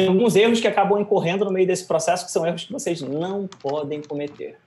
tem alguns erros que acabam incorrendo no meio desse processo que são erros que vocês não podem cometer.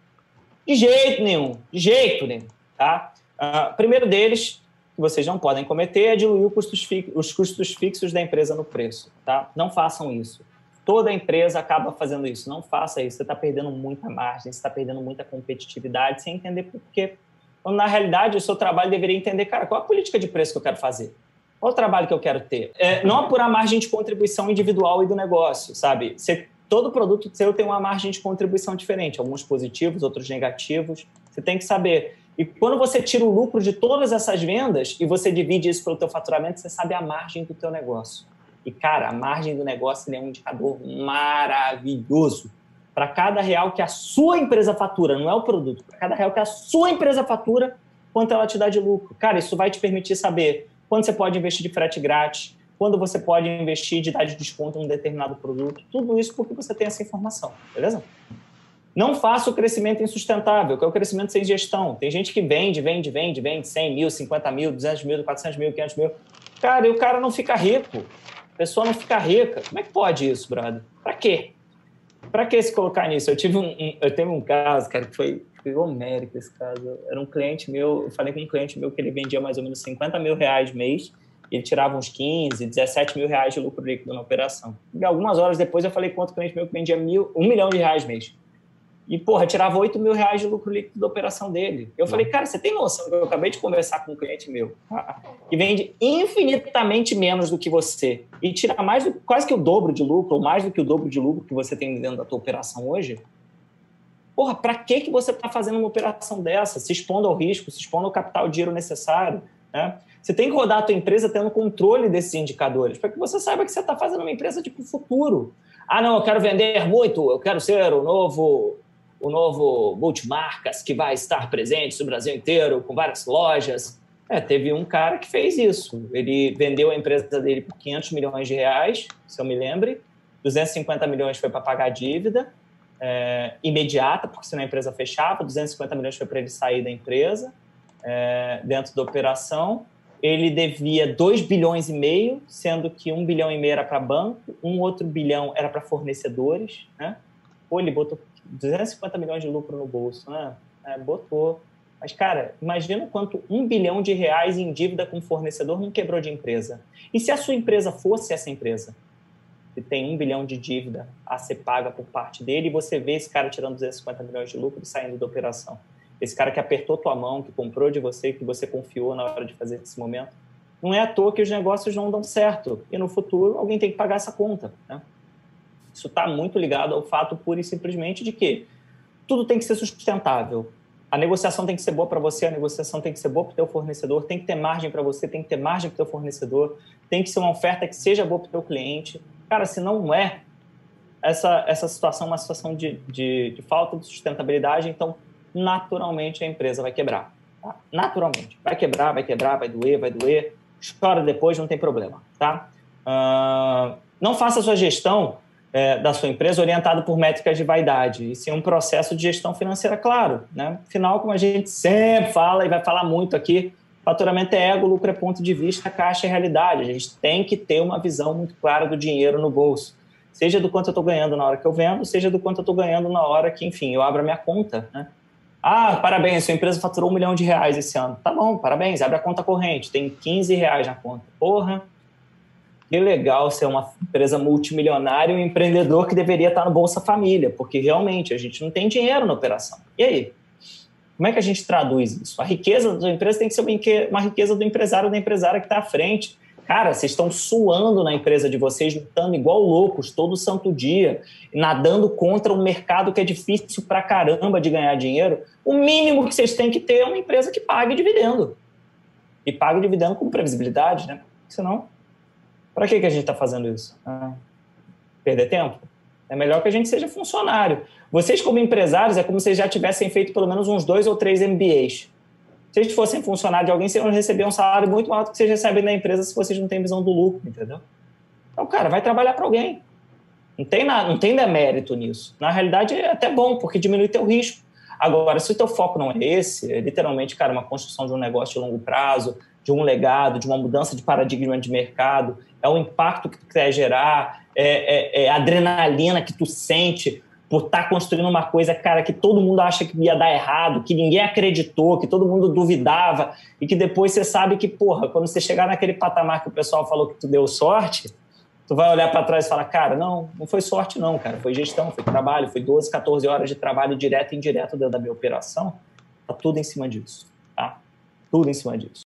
De jeito nenhum, de jeito nenhum, tá? Uh, primeiro deles, que vocês não podem cometer, é diluir custos os custos fixos da empresa no preço, tá? Não façam isso. Toda empresa acaba fazendo isso. Não faça isso. Você está perdendo muita margem, você está perdendo muita competitividade sem entender por quê. Quando, na realidade, o seu trabalho deveria entender, cara, qual a política de preço que eu quero fazer? Qual o trabalho que eu quero ter? É, não apurar margem de contribuição individual e do negócio, sabe? Você, todo produto seu tem uma margem de contribuição diferente, alguns positivos, outros negativos. Você tem que saber. E quando você tira o lucro de todas essas vendas e você divide isso pelo teu faturamento, você sabe a margem do teu negócio. E, cara, a margem do negócio é um indicador maravilhoso. Para cada real que a sua empresa fatura, não é o produto, para cada real que a sua empresa fatura, quanto ela te dá de lucro. Cara, isso vai te permitir saber quando você pode investir de frete grátis, quando você pode investir de dar de desconto em um determinado produto. Tudo isso porque você tem essa informação, beleza? Não faça o crescimento insustentável, que é o crescimento sem gestão. Tem gente que vende, vende, vende, vende 100 mil, 50 mil, 200 mil, 400 mil, 500 mil. Cara, e o cara não fica rico. A pessoa não fica rica. Como é que pode isso, brother? Para quê? Para que se colocar nisso? Eu tive um, um, eu teve um caso, cara, que foi, foi homérico esse caso. Era um cliente meu, eu falei com um cliente meu que ele vendia mais ou menos 50 mil reais mês, ele tirava uns 15, 17 mil reais de lucro líquido na operação. E algumas horas depois eu falei com outro cliente meu que vendia mil, um milhão de reais mês. E, porra, tirava 8 mil reais de lucro líquido da operação dele. Eu falei, cara, você tem noção que eu acabei de conversar com um cliente meu tá? que vende infinitamente menos do que você e tira mais do, quase que o dobro de lucro, ou mais do que o dobro de lucro que você tem dentro da tua operação hoje? Porra, para que, que você está fazendo uma operação dessa? Se expondo ao risco, se expondo ao capital, dinheiro necessário, né? Você tem que rodar a tua empresa tendo controle desses indicadores, para que você saiba que você está fazendo uma empresa de tipo, futuro. Ah, não, eu quero vender muito, eu quero ser o novo o novo multimarcas que vai estar presente no Brasil inteiro, com várias lojas. É, teve um cara que fez isso. Ele vendeu a empresa dele por 500 milhões de reais, se eu me lembre. 250 milhões foi para pagar a dívida é, imediata, porque senão a empresa fechava. 250 milhões foi para ele sair da empresa, é, dentro da operação. Ele devia 2 bilhões e meio, sendo que 1 bilhão e meio era para banco, um outro bilhão era para fornecedores. Né? Pô, ele botou 250 milhões de lucro no bolso, né? É, botou. Mas, cara, imagina quanto um bilhão de reais em dívida com fornecedor não quebrou de empresa. E se a sua empresa fosse essa empresa? Que tem um bilhão de dívida a ser paga por parte dele e você vê esse cara tirando 250 milhões de lucro e saindo da operação. Esse cara que apertou tua mão, que comprou de você, que você confiou na hora de fazer esse momento. Não é à toa que os negócios não dão certo. E no futuro alguém tem que pagar essa conta. Né? Isso está muito ligado ao fato pura e simplesmente de que tudo tem que ser sustentável. A negociação tem que ser boa para você, a negociação tem que ser boa para o teu fornecedor, tem que ter margem para você, tem que ter margem para o teu fornecedor, tem que ser uma oferta que seja boa para o teu cliente. Cara, se não é, essa, essa situação é uma situação de, de, de falta de sustentabilidade, então naturalmente a empresa vai quebrar. Tá? Naturalmente. Vai quebrar, vai quebrar, vai doer, vai doer. Chora depois, não tem problema. Tá? Uh, não faça sua gestão é, da sua empresa orientado por métricas de vaidade, e sim um processo de gestão financeira claro. Né? Afinal, como a gente sempre fala e vai falar muito aqui, faturamento é ego, lucro é ponto de vista, caixa é realidade. A gente tem que ter uma visão muito clara do dinheiro no bolso. Seja do quanto eu estou ganhando na hora que eu vendo, seja do quanto eu estou ganhando na hora que, enfim, eu abro a minha conta. Né? Ah, parabéns, sua empresa faturou um milhão de reais esse ano. Tá bom, parabéns, abre a conta corrente, tem 15 reais na conta. Porra, que legal ser uma empresa multimilionária e um empreendedor que deveria estar no Bolsa Família, porque realmente a gente não tem dinheiro na operação. E aí? Como é que a gente traduz isso? A riqueza da empresa tem que ser uma riqueza do empresário da empresária que está à frente. Cara, vocês estão suando na empresa de vocês, lutando igual loucos todo santo dia, nadando contra um mercado que é difícil pra caramba de ganhar dinheiro. O mínimo que vocês têm que ter é uma empresa que pague dividendo. E pague dividendo com previsibilidade, né? Senão para que, que a gente está fazendo isso? Ah, perder tempo? É melhor que a gente seja funcionário. Vocês, como empresários, é como se já tivessem feito pelo menos uns dois ou três MBAs. Se eles fossem funcionário de alguém, vocês iam receber um salário muito maior do que vocês recebem na empresa se vocês não têm visão do lucro, entendeu? Então, cara, vai trabalhar para alguém. Não tem, nada, não tem demérito nisso. Na realidade, é até bom, porque diminui teu risco. Agora, se o teu foco não é esse, é literalmente, cara, uma construção de um negócio de longo prazo, de um legado, de uma mudança de paradigma de mercado, é o impacto que tu quer gerar, é, é, é a adrenalina que tu sente por estar tá construindo uma coisa, cara, que todo mundo acha que ia dar errado, que ninguém acreditou, que todo mundo duvidava, e que depois você sabe que, porra, quando você chegar naquele patamar que o pessoal falou que tu deu sorte, tu vai olhar para trás e falar, cara, não, não foi sorte não, cara, foi gestão, foi trabalho, foi 12, 14 horas de trabalho direto e indireto dentro da minha operação, tá tudo em cima disso, tá? Tudo em cima disso.